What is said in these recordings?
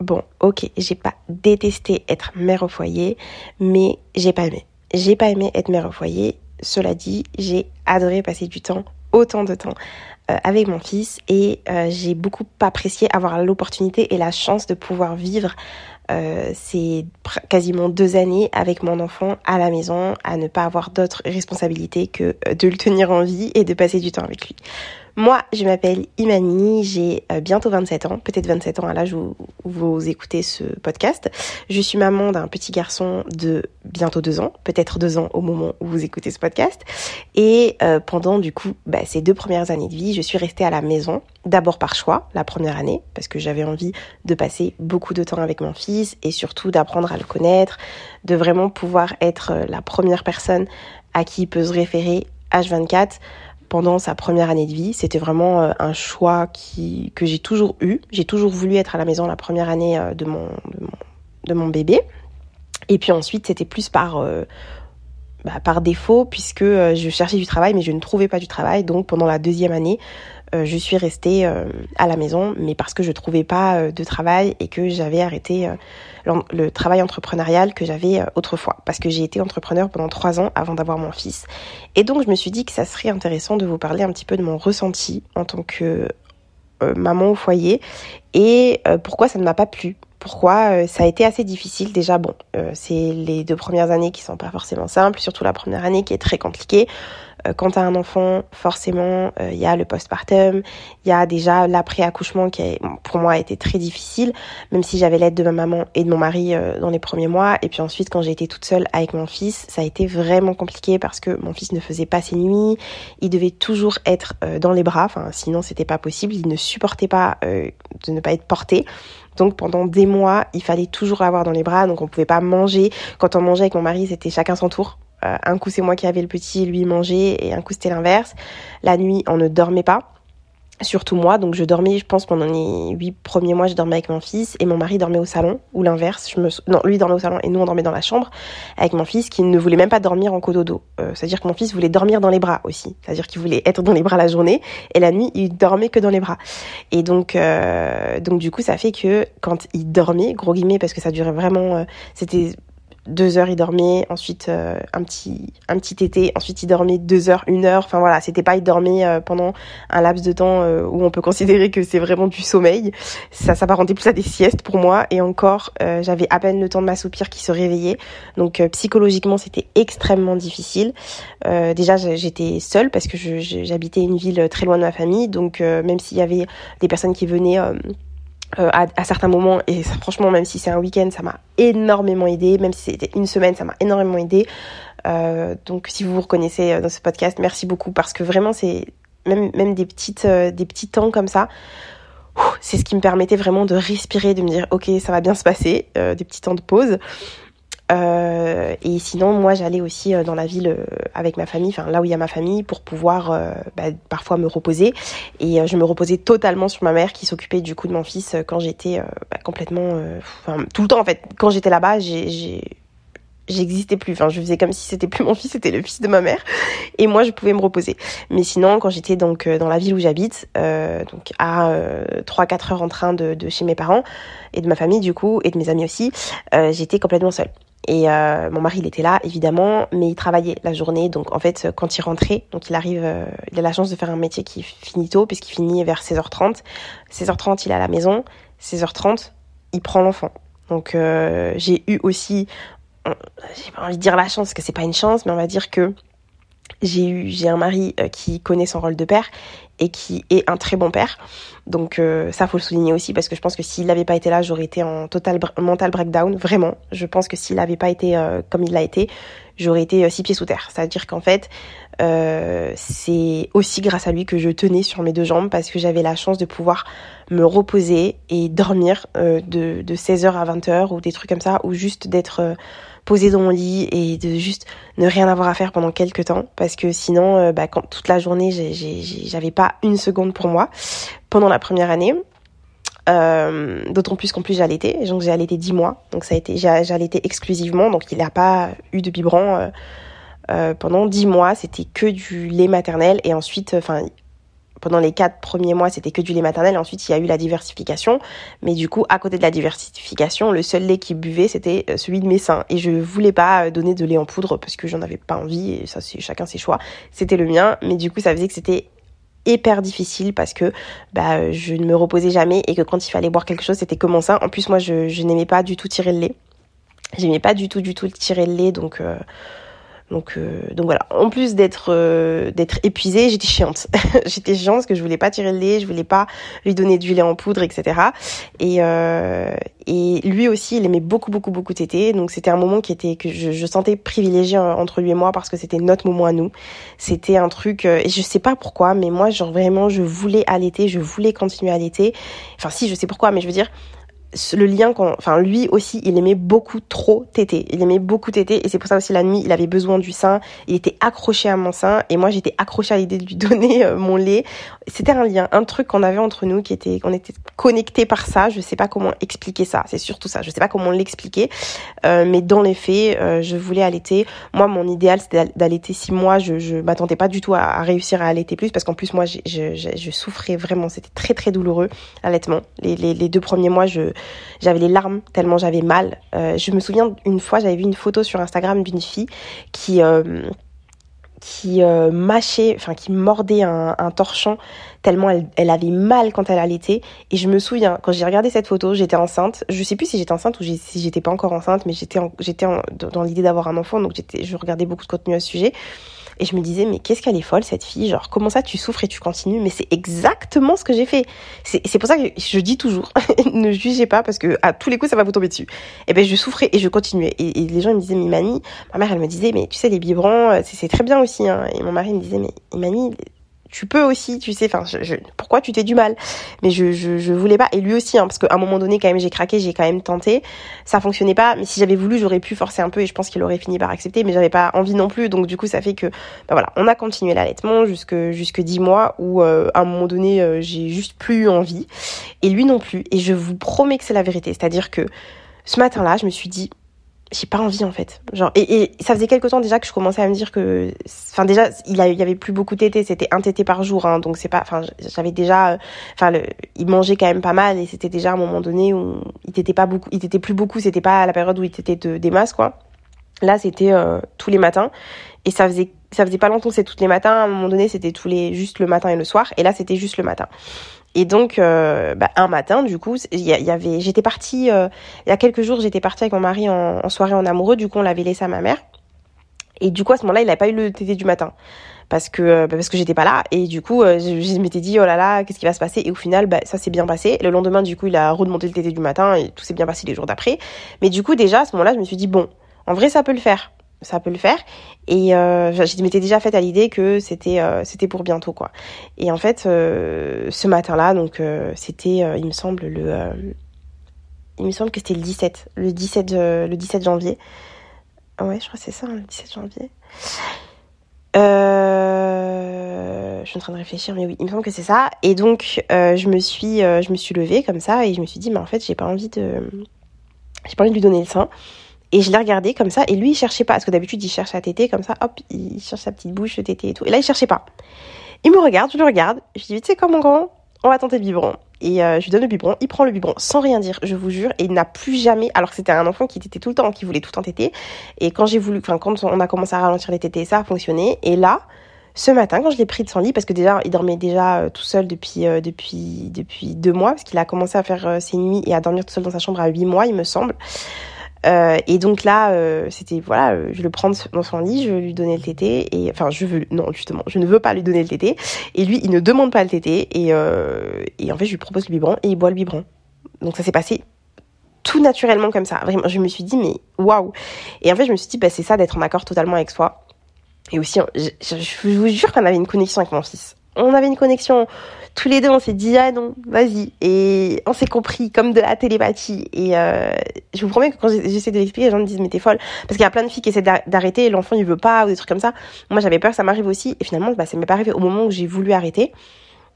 bon, ok, j'ai pas détesté être mère au foyer, mais j'ai pas aimé. J'ai pas aimé être mère au foyer. Cela dit, j'ai adoré passer du temps, autant de temps, euh, avec mon fils et euh, j'ai beaucoup apprécié avoir l'opportunité et la chance de pouvoir vivre euh, ces quasiment deux années avec mon enfant à la maison, à ne pas avoir d'autres responsabilités que de le tenir en vie et de passer du temps avec lui. Moi, je m'appelle Imani, j'ai euh, bientôt 27 ans, peut-être 27 ans à l'âge où, vous écoutez ce podcast. Je suis maman d'un petit garçon de bientôt deux ans, peut-être deux ans au moment où vous écoutez ce podcast. Et euh, pendant du coup bah, ces deux premières années de vie, je suis restée à la maison, d'abord par choix, la première année, parce que j'avais envie de passer beaucoup de temps avec mon fils et surtout d'apprendre à le connaître, de vraiment pouvoir être euh, la première personne à qui il peut se référer H24 pendant sa première année de vie. C'était vraiment euh, un choix qui, que j'ai toujours eu. J'ai toujours voulu être à la maison la première année euh, de mon, de mon, bébé. Et puis ensuite, c'était plus par, euh, bah, par défaut, puisque je cherchais du travail, mais je ne trouvais pas du travail. Donc pendant la deuxième année, je suis restée à la maison, mais parce que je trouvais pas de travail et que j'avais arrêté le travail entrepreneurial que j'avais euh, autrefois, parce que j'ai été entrepreneur pendant trois ans avant d'avoir mon fils. Et donc je me suis dit que ça serait intéressant de vous parler un petit peu de mon ressenti en tant que euh, maman au foyer et euh, pourquoi ça ne m'a pas plu. Pourquoi ça a été assez difficile. Déjà bon c'est les deux premières années qui sont pas forcément simples surtout la première année qui est très compliquée. Euh, quand tu as un enfant, forcément, il euh, y a le postpartum, il y a déjà l'après-accouchement qui, a, pour moi, a été très difficile, même si j'avais l'aide de ma maman et de mon mari euh, dans les premiers mois. Et puis ensuite, quand j'ai été toute seule avec mon fils, ça a été vraiment compliqué parce que mon fils ne faisait pas ses nuits, il devait toujours être dans les bras, enfin, sinon c'était pas possible, il ne supportait pas de ne pas être porté. Donc pendant des mois, il fallait toujours l'avoir dans les bras, donc on pouvait pas manger. Quand on mangeait avec mon mari, c'était chacun son tour. Euh, un coup c'est moi qui avais le petit, lui mangeait, et un coup c'était l'inverse. La nuit, on ne dormait pas surtout moi. Donc je dormais, je pense, pendant les huit premiers mois, je dormais avec mon fils et mon mari dormait au salon, ou l'inverse. Je me... Non, lui dormait au salon et nous on dormait dans la chambre avec mon fils qui ne voulait même pas dormir en cododo. Euh, C'est-à-dire que mon fils voulait dormir dans les bras aussi. C'est-à-dire qu'il voulait être dans les bras la journée et la nuit il dormait que dans les bras. Et donc, euh, donc du coup ça fait que quand il dormait, gros guillemets, parce que ça durait vraiment, euh, c'était deux heures il dormait, ensuite euh, un petit un petit tété, ensuite il dormait deux heures, une heure. Enfin voilà, c'était pas il dormait euh, pendant un laps de temps euh, où on peut considérer que c'est vraiment du sommeil. Ça s'apparentait plus à des siestes pour moi et encore j'avais à peine le temps de m'assoupir qui se réveillait. Donc psychologiquement c'était extrêmement difficile. déjà j'étais seule parce que j'habitais une ville très loin de ma famille, donc même s'il y avait des personnes qui venaient euh, à, certains moments et franchement même si c'est un week-end ça m'a énormément aidé. Même si c'était une semaine ça m'a énormément aidé. Euh, donc si vous vous reconnaissez euh, dans ce podcast merci beaucoup parce que vraiment c'est même même des petites des petits temps comme ça c'est ce qui me permettait vraiment de respirer de me dire ok ça va bien se passer des petits temps de pause euh, et sinon, moi, j'allais aussi euh, dans la ville euh, avec ma famille, enfin là où il y a ma famille, pour pouvoir bah, parfois me reposer. Et je me reposais totalement sur ma mère qui s'occupait du coup de mon fils quand j'étais bah, complètement, enfin tout le temps en fait. Quand j'étais là-bas, j'existais plus. Enfin, je faisais comme si c'était plus mon fils, c'était le fils de ma mère. Et moi, je pouvais me reposer. Mais sinon, quand j'étais donc dans la ville où j'habite, euh, donc à euh, 3-4 heures en train de, de, chez mes parents et de ma famille du coup et de mes amis aussi, euh, j'étais complètement seule. Et euh, mon mari, il était là, évidemment, mais il travaillait la journée. Donc, en fait, quand il rentrait, donc il arrive, euh, il a la chance de faire un métier qui finit tôt, puisqu'il finit vers 16h30. 16h30, il est à la maison. 16h30, il prend l'enfant. Donc, euh, j'ai eu aussi, j'ai pas envie de dire la chance, parce que c'est pas une chance, mais on va dire que j'ai eu, j'ai un mari qui connaît son rôle de père et qui est un très bon père. Donc euh, ça faut le souligner aussi parce que je pense que s'il n'avait pas été là, j'aurais été en total mental breakdown, vraiment. Je pense que s'il n'avait pas été euh, comme il l'a été, j'aurais été euh, six pieds sous terre. C'est-à-dire qu'en fait, euh, c'est aussi grâce à lui que je tenais sur mes deux jambes parce que j'avais la chance de pouvoir me reposer et dormir de, de 16h à 20h ou des trucs comme ça ou juste d'être poser dans mon lit et de juste ne rien avoir à faire pendant quelques temps parce que sinon euh, bah, quand toute la journée j'avais pas une seconde pour moi pendant la première année. Euh, d'autant plus qu'en plus j'ai allaité. Donc j'ai allaité 10 mois. Donc ça a été j'ai allaité exclusivement. Donc il n'a pas eu de biberon euh, pendant 10 mois. C'était que du lait maternel. Et ensuite enfin pendant les quatre premiers mois, c'était que du lait maternel. Ensuite, il y a eu la diversification. Mais du coup, à côté de la diversification, le seul lait qui buvait, c'était euh, celui de mes seins. Et je voulais pas euh, donner de lait en poudre parce que j'en avais pas envie. Et ça, c'est chacun ses choix. C'était le mien. Mais du coup, ça faisait que c'était hyper difficile parce que bah, je ne me reposais jamais et que quand il fallait boire quelque chose, c'était comme ça. En plus, moi, je, n'aimais pas du tout tirer le lait. J'aimais pas du tout, du tout tirer le lait, donc... Euh, donc, euh, donc voilà. En plus d'être euh, d'être épuisée, j'étais chiante. j'étais chiante parce que je voulais pas tirer le lait, je voulais pas lui donner du lait en poudre, etc. Et euh, et lui aussi, il aimait beaucoup beaucoup beaucoup téter. Donc c'était un moment qui était que je, je sentais privilégié entre lui et moi parce que c'était notre moment à nous. C'était un truc euh, et je sais pas pourquoi, mais moi genre vraiment je voulais allaiter, je voulais continuer à allaiter. Enfin si, je sais pourquoi, mais je veux dire le lien quand enfin lui aussi il aimait beaucoup trop téter il aimait beaucoup téter et c'est pour ça aussi la nuit il avait besoin du sein. Il était accroché à mon sein et moi j'étais accrochée à l'idée de lui donner euh, mon lait. C'était un lien un truc qu'on avait entre nous qui était qu'on était connectés par ça. Je sais pas comment expliquer ça. C'est surtout ça. Je sais pas comment l'expliquer. Euh, mais dans les faits euh, je voulais allaiter. Moi mon idéal c'était d'allaiter six mois. Je je m'attendais pas du tout à, à, réussir à allaiter plus parce qu'en plus moi je, je, je, souffrais vraiment. C'était très très douloureux l'allaitement. Les, les, les deux premiers mois je j'avais les larmes tellement j'avais mal. Euh, je me souviens une fois, j'avais vu une photo sur Instagram d'une fille qui euh, euh, mâchait, enfin qui mordait un, torchon tellement elle, avait mal quand elle allaitait. Et je me souviens, quand j'ai regardé cette photo, j'étais enceinte. Je sais plus si j'étais enceinte ou si j'étais pas encore enceinte, mais j'étais j'étais dans l'idée d'avoir un enfant, donc j'étais, je regardais beaucoup de contenu à ce sujet. Et je me disais, mais qu'est-ce qu'elle est folle, cette fille Genre, comment ça, tu souffres et tu continues? Mais c'est exactement ce que j'ai fait. C'est pour ça que je dis toujours, ne jugez pas parce que à tous les coups, ça va vous tomber dessus. Et eh ben, je souffrais et je continuais. Et, les gens me disaient, mais Mani, ma mère, elle me disait, mais tu sais, les biberons, euh, c'est très bien aussi. Hein. Et mon mari me disait, mais Mani, tu peux aussi, tu sais, enfin, je, pourquoi tu t'es du mal? Mais je, je, je, voulais pas, et lui aussi, hein, parce qu'à un moment donné, quand même, j'ai craqué, j'ai quand même tenté, ça fonctionnait pas, mais si j'avais voulu, j'aurais pu forcer un peu, et je pense qu'il aurait fini par accepter, mais j'avais pas envie non plus, donc du coup, ça fait que, bah voilà, on a continué l'allaitement jusque jusque dix mois, où euh, à un moment donné, euh, j'ai juste plus eu envie, et lui non plus, et je vous promets que c'est la vérité, c'est-à-dire que ce matin-là, je me suis dit, j'ai pas envie en fait. Genre et, et ça faisait quelque temps déjà que je commençais à me dire que enfin déjà il y, avait plus beaucoup de tétés c'était un tété par jour hein, donc c'est pas enfin j'avais déjà euh, enfin il mangeait quand même pas mal et c'était déjà à un moment donné où il t'était pas beaucoup il t'était plus beaucoup c'était pas à la période où il t'était de, des masses quoi. Là c'était euh, tous les matins et ça faisait ça faisait pas longtemps c'est tous les matins à un moment donné c'était tous les juste le matin et le soir et là c'était juste le matin et donc, euh, bah, un matin, du coup, il y, avait, j'étais partie, euh, il y a quelques jours, j'étais partie avec mon mari en, soirée en amoureux. Du coup, on l'avait laissé à ma mère. Et du coup, à ce moment-là, il n'avait pas eu le tété du matin parce que euh, parce que j'étais pas là. Et du coup, je, m'étais dit oh là là, qu'est-ce qui va se passer? Et au final, bah, ça s'est bien passé. Le lendemain, du coup, il a remonté le tété du matin et tout s'est bien passé les jours d'après. Mais du coup, déjà à ce moment-là, je me suis dit bon, en vrai, ça peut le faire ça peut le faire. Et euh, je m'étais déjà faite à l'idée que c'était euh, c'était pour bientôt quoi. Et en fait euh, ce matin là donc euh, c'était il me semble le il me semble que c'était le 17 le 17 le 17 janvier. Ouais je crois que c'est ça hein, le 17 janvier. Je suis en train de réfléchir mais oui il me semble que c'est ça. Et donc je me suis je me suis levée comme ça et je me suis dit mais en fait j'ai pas envie de j'ai pas envie de lui donner le sein et je l'ai regardé comme ça, et lui, il cherchait pas. Parce que d'habitude, il cherche à téter, comme ça, hop, il cherche sa petite bouche, le tété et tout. Et là, il cherchait pas. Il me regarde, je le regarde, je lui dis, tu sais quoi, mon grand, on va tenter le biberon. Et euh, je lui donne le biberon, il prend le biberon sans rien dire, je vous jure, et il n'a plus jamais, alors que c'était un enfant qui tétait tout le temps, qui voulait tout téter. Et quand j'ai voulu, enfin, quand on a commencé à ralentir les tétés, ça a fonctionné. Et là, ce matin, quand je l'ai pris de son lit, parce que déjà, il dormait déjà euh, tout seul depuis, euh, depuis, depuis deux mois, parce qu'il a commencé à faire ses nuits et à dormir tout seul dans sa chambre à huit mois, il me semble. Euh, et donc là, euh, c'était voilà, euh, je le prends dans son lit, je lui donner le tété et enfin je veux non justement, je ne veux pas lui donner le tété et lui il ne demande pas le tété et et en fait je lui propose le biberon et il boit le biberon. Donc ça s'est passé tout naturellement comme ça. Vraiment, je me suis dit mais waouh. Et en fait je me suis dit bah c'est ça d'être en accord totalement avec soi. Et aussi, je vous jure qu'on avait une connexion avec mon fils. On avait une connexion tous les deux, on s'est dit ah non, vas-y. Et on s'est compris comme de la télépathie. Et euh, je vous promets que quand j'essaie de l'expliquer, les gens me disent mais t'es folle. Parce qu'il y a plein de filles qui essaient d'arrêter l'enfant il veut pas ou des trucs comme ça. Moi j'avais peur ça m'arrive aussi. Et finalement, bah, ça m'est pas arrivé au moment où j'ai voulu arrêter.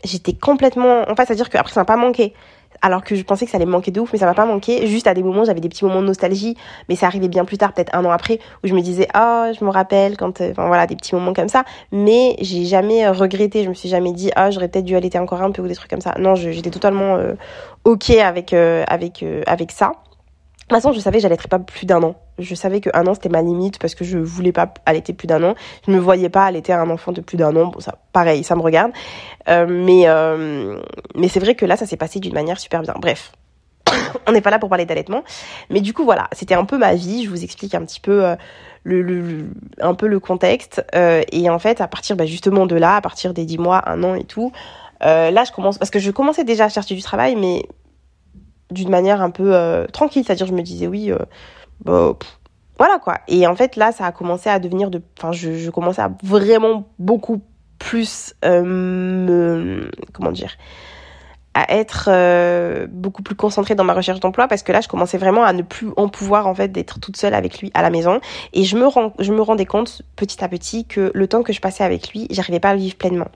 J'étais complètement, en fait, c'est-à-dire qu'après ça m'a pas manqué. Alors que je pensais que ça allait me manquer de ouf, mais ça m'a pas manqué. Juste à des moments, j'avais des petits moments de nostalgie, mais ça arrivait bien plus tard, peut-être un an après, où je me disais, oh, je me rappelle quand, euh, enfin voilà, des petits moments comme ça. Mais j'ai jamais euh, regretté, je me suis jamais dit, ah, j'aurais peut-être dû allaiter encore un peu ou des trucs comme ça. Non, j'étais totalement ok avec avec avec ça. De toute façon, je savais que j'allais être pas plus d'un an. Je savais que un an c'était ma limite parce que je voulais pas allaiter plus d'un an. Je me voyais pas allaiter un enfant de plus d'un an. Bon, ça, pareil, ça me regarde. Euh, mais euh, mais c'est vrai que là, ça s'est passé d'une manière super bien. Bref, on n'est pas là pour parler d'allaitement. Mais du coup, voilà, c'était un peu ma vie. Je vous explique un petit peu. Euh, le, un peu le contexte et en fait à partir bah, justement de là à partir des 10 mois un an et tout là je commence parce que je commençais déjà à chercher du travail mais d'une manière un peu euh, tranquille, c'est-à-dire je me disais oui, euh, bah, voilà quoi. Et en fait là, ça a commencé à devenir de, enfin je, commençais à vraiment beaucoup plus euh, me, comment dire, à être beaucoup plus concentrée dans ma recherche d'emploi parce que là je commençais vraiment à ne plus en pouvoir en fait d'être toute seule avec lui à la maison. Et je me je me rendais compte petit à petit que le temps que je passais avec lui j'arrivais pas à le vivre pleinement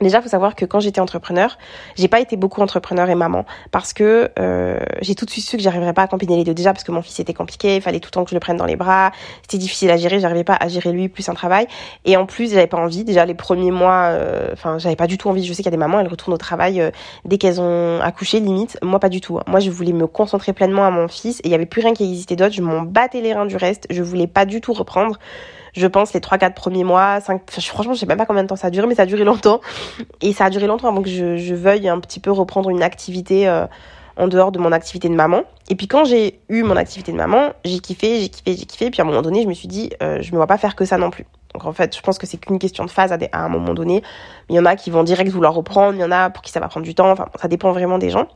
Déjà, faut savoir que quand j'étais entrepreneur, j'ai pas été beaucoup entrepreneur et maman parce que euh, j'ai tout de suite su que j'arriverais pas à combiner les deux. Déjà parce que mon fils était compliqué, il fallait tout le temps que je le prenne dans les bras, c'était difficile à gérer, j'arrivais pas à gérer lui plus un travail. Et en plus, j'avais pas envie. Déjà les premiers mois, euh, enfin, j'avais pas du tout envie. Je sais qu'il y a des mamans, elles retournent au travail euh, dès qu'elles ont accouché, limite. Moi, pas du tout. Hein. Moi, je voulais me concentrer pleinement à mon fils et il y avait plus rien qui existait d'autre. Je m'en battais les reins du reste. Je voulais pas du tout reprendre je pense, les 3-4 premiers mois. 5, franchement, je sais même pas combien de temps ça a duré, mais ça a duré longtemps. Et ça a duré longtemps avant que je, veuille un petit peu reprendre une activité euh, en dehors de mon activité de maman. Et puis quand j'ai eu mon activité de maman, j'ai kiffé, j'ai kiffé, j'ai kiffé. Puis à un moment donné, je me suis dit, euh, je me vois pas faire que ça non plus. Donc en fait, je pense que c'est qu'une question de phase à, à un moment donné. Il y en a qui vont direct vouloir reprendre, il y en a pour qui ça va prendre du temps. Enfin, ça dépend vraiment des gens.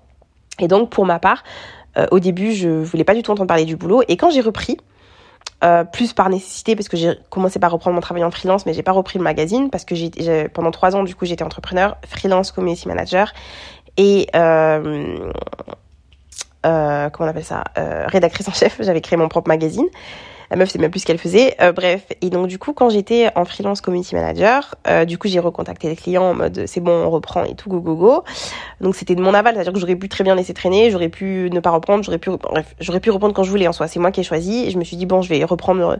Et donc pour ma part, euh, au début, je voulais pas du tout entendre parler du boulot. Et quand j'ai repris, euh, plus par nécessité parce que j'ai commencé par reprendre mon travail en freelance mais j'ai pas repris le magazine parce que j'ai pendant trois ans du coup j'étais entrepreneur freelance community manager et euh, euh, comment on appelle ça euh, rédactrice en chef j'avais créé mon propre magazine la meuf c'est même plus ce qu'elle faisait. Euh, bref, et donc du coup quand j'étais en freelance community manager, euh, du coup j'ai recontacté les clients en mode c'est bon on reprend et tout go go go. Donc c'était de mon aval, c'est-à-dire que j'aurais pu très bien laisser traîner, j'aurais pu ne pas reprendre, j'aurais pu bref, j'aurais pu reprendre quand je voulais en soi. C'est moi qui ai choisi et je me suis dit bon je vais reprendre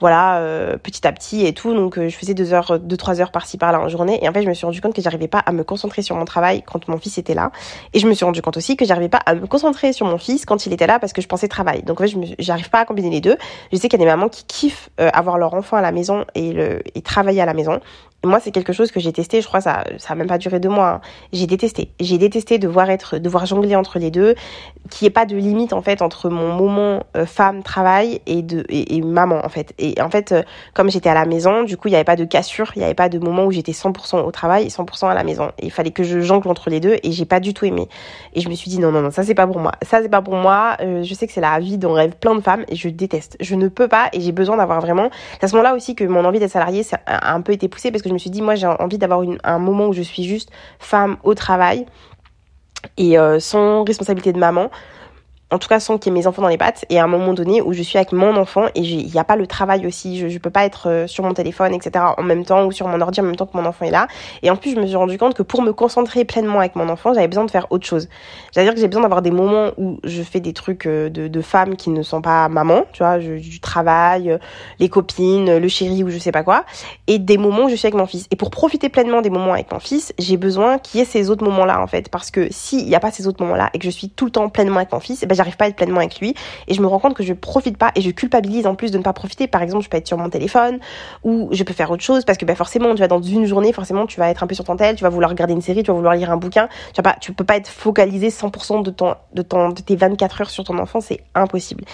voilà, euh, petit à petit et tout. Donc euh, je faisais deux heures, deux trois heures par-ci par-là en journée. Et en fait, je me suis rendu compte que j'arrivais pas à me concentrer sur mon travail quand mon fils était là. Et je me suis rendu compte aussi que j'arrivais pas à me concentrer sur mon fils quand il était là parce que je pensais travail. Donc en fait, je j'arrive pas à combiner les deux. Je sais qu'il y a des mamans qui kiffent euh, avoir leur enfant à la maison et le et travailler à la maison moi, c'est quelque chose que j'ai testé. Je crois ça, ça a même pas duré deux mois. Hein. J'ai détesté. J'ai détesté de voir être, de voir jongler entre les deux, qu'il n'y ait pas de limite en fait entre mon moment euh, femme travail et de et, maman en fait. Et en fait, euh, comme j'étais à la maison, du coup, il n'y avait pas de cassure. Il n'y avait pas de moment où j'étais 100% au travail et 100% à la maison. Il fallait que je jongle entre les deux et j'ai pas du tout aimé. Et je me suis dit non non non, ça c'est pas pour moi. Ça c'est pas pour moi. Euh, je sais que c'est la vie dont rêvent plein de femmes et je déteste. Je ne peux pas et j'ai besoin d'avoir vraiment. C'est à ce moment-là aussi que mon envie d'être salariée a un peu été poussée parce que je me suis dit, moi, j'ai envie d'avoir un moment où je suis juste femme au travail et euh, sans responsabilité de maman en tout cas sans qu'il y ait mes enfants dans les pattes. Et à un moment donné où je suis avec mon enfant et il n'y a pas le travail aussi. Je, je peux pas être euh, sur mon téléphone etc en même temps ou sur mon ordi en même temps que mon enfant est là. Et en plus je me suis rendu compte que pour me concentrer pleinement avec mon enfant j'avais besoin de faire autre chose. C'est à dire que j'ai besoin d'avoir des moments où je fais des trucs euh, de, de femmes qui ne sont pas maman tu vois du travail euh, les copines le chéri ou je sais pas quoi. Et des moments où je suis avec mon fils. Et pour profiter pleinement des moments avec mon fils j'ai besoin qu'il y ait ces autres moments là en fait. Parce que s'il n'y a pas ces autres moments là et que je suis tout le temps pleinement avec mon fils eh ben, j'arrive pas à être pleinement avec lui et je me rends compte que je profite pas et je culpabilise en plus de ne pas profiter. Par exemple je peux être sur mon téléphone ou je peux faire autre chose parce que ben forcément tu vas dans une journée forcément tu vas être un peu sur ton tel tu vas vouloir regarder une série tu vas vouloir lire un bouquin. Tu vas pas tu peux pas être focalisé 100% de ton de ton de tes 24 heures sur ton enfant c'est impossible.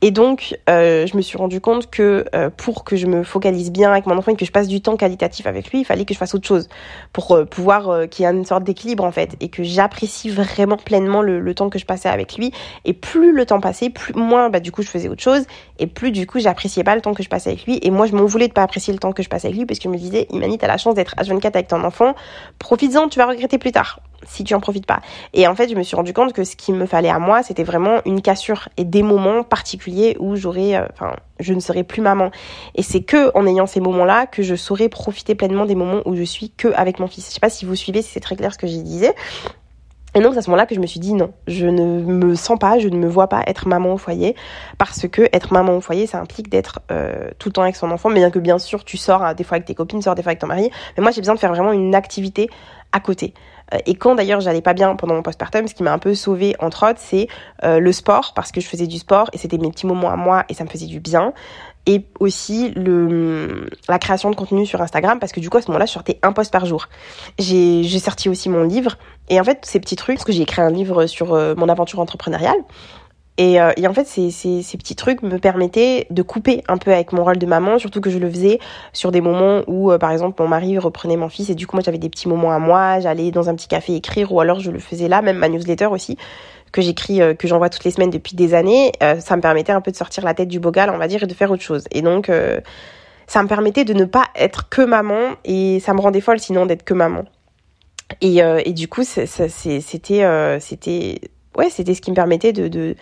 Et donc euh, je me suis rendu compte que euh, pour que je me focalise bien avec mon enfant et que je passe du temps qualitatif avec lui il fallait que je fasse autre chose pour euh, pouvoir qu'il y ait une sorte d'équilibre en fait et que j'apprécie vraiment pleinement le, le temps que je passais avec lui et plus le temps passait, plus moins bah du coup je faisais autre chose et plus du coup j'appréciais pas le temps que je passais avec lui et moi je m'en voulais de pas apprécier le temps que je passais avec lui parce que je me disais Imani t'as la chance d'être H24 avec ton enfant, profites-en, tu vas regretter plus tard si tu en profites pas. Et en fait, je me suis rendu compte que ce qu'il me fallait à moi, c'était vraiment une cassure et des moments particuliers où j'aurais, euh, enfin, je ne serais plus maman. Et c'est que en ayant ces moments-là que je saurais profiter pleinement des moments où je suis que avec mon fils. Je sais pas si vous suivez, si c'est très clair ce que j'y disais. Et donc, c'est à ce moment-là que je me suis dit non, je ne me sens pas, je ne me vois pas être maman au foyer parce que être maman au foyer, ça implique d'être euh, tout le temps avec son enfant, bien que bien sûr tu sors hein, des fois avec tes copines, tu sors des fois avec ton mari, mais moi j'ai besoin de faire vraiment une activité à côté. Euh, et quand d'ailleurs j'allais pas bien pendant mon postpartum, ce qui m'a un peu sauvée entre autres, c'est euh, le sport parce que je faisais du sport et c'était mes petits moments à moi et ça me faisait du bien et aussi le, la création de contenu sur Instagram parce que du coup à ce moment-là je sortais un post par jour. J'ai sorti aussi mon livre et en fait ces petits trucs, parce que j'ai écrit un livre sur euh, mon aventure entrepreneuriale et, euh, et en fait ces, ces, petits trucs me permettaient de couper un peu avec mon rôle de maman, surtout que je le faisais sur des moments où euh, par exemple mon mari reprenait mon fils et du coup moi j'avais des petits moments à moi, j'allais dans un petit café écrire ou alors je le faisais là, même ma newsletter aussi que j'écris, euh, que j'envoie toutes les semaines depuis des années, euh, ça me permettait un peu de sortir la tête du bocal, on va dire, et de faire autre chose. Et donc, euh, ça me permettait de ne pas être que maman, et ça me rendait folle sinon d'être que maman. Et, et du coup, c'était, c'était, ouais, c'était ce qui me permettait de, de